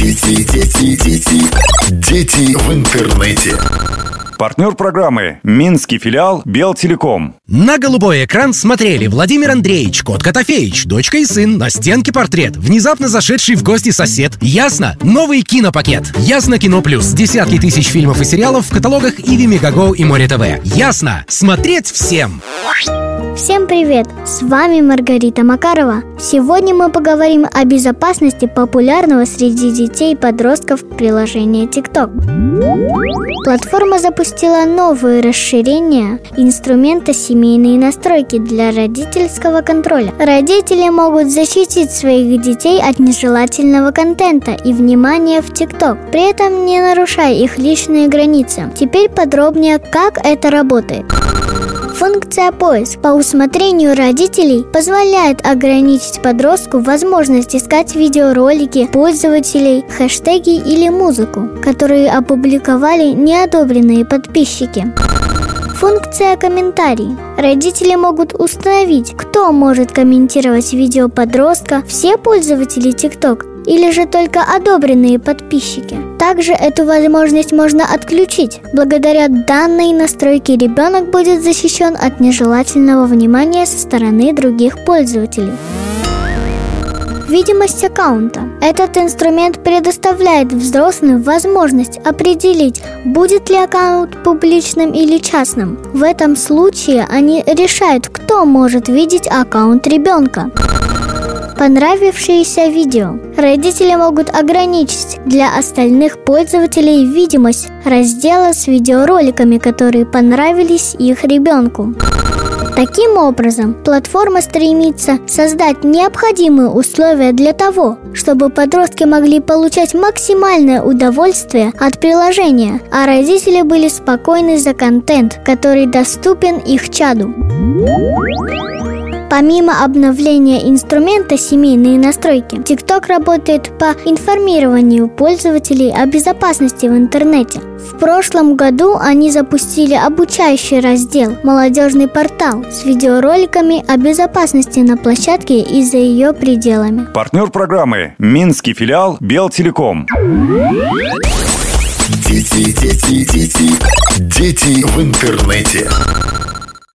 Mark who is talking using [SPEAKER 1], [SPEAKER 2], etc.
[SPEAKER 1] Дети, дети, дети, дети в интернете.
[SPEAKER 2] Партнер программы Минский филиал Белтелеком.
[SPEAKER 3] На голубой экран смотрели Владимир Андреевич, кот Котофеич, дочка и сын, на стенке портрет, внезапно зашедший в гости сосед. Ясно? Новый кинопакет. Ясно Кино Плюс. Десятки тысяч фильмов и сериалов в каталогах Иви Мегаго и Море ТВ. Ясно? Смотреть всем!
[SPEAKER 4] Всем привет! С вами Маргарита Макарова. Сегодня мы поговорим о безопасности популярного среди детей и подростков приложения TikTok. Платформа запустила новые расширения инструмента семейные настройки для родительского контроля. Родители могут защитить своих детей от нежелательного контента и внимания в TikTok, при этом не нарушая их личные границы. Теперь подробнее, как это работает. Функция поиск по усмотрению родителей позволяет ограничить подростку возможность искать видеоролики пользователей, хэштеги или музыку, которые опубликовали неодобренные подписчики. Функция комментарий. Родители могут установить, кто может комментировать видео подростка, все пользователи TikTok или же только одобренные подписчики. Также эту возможность можно отключить. Благодаря данной настройке ребенок будет защищен от нежелательного внимания со стороны других пользователей. Видимость аккаунта. Этот инструмент предоставляет взрослым возможность определить, будет ли аккаунт публичным или частным. В этом случае они решают, кто может видеть аккаунт ребенка. Понравившиеся видео. Родители могут ограничить для остальных пользователей видимость раздела с видеороликами, которые понравились их ребенку. Таким образом, платформа стремится создать необходимые условия для того, чтобы подростки могли получать максимальное удовольствие от приложения, а родители были спокойны за контент, который доступен их чаду. Помимо обновления инструмента семейные настройки, TikTok работает по информированию пользователей о безопасности в интернете. В прошлом году они запустили обучающий раздел «Молодежный портал» с видеороликами о безопасности на площадке и за ее пределами.
[SPEAKER 2] Партнер программы Минский филиал Белтелеком.
[SPEAKER 1] Дети, дети, дети, дети в интернете.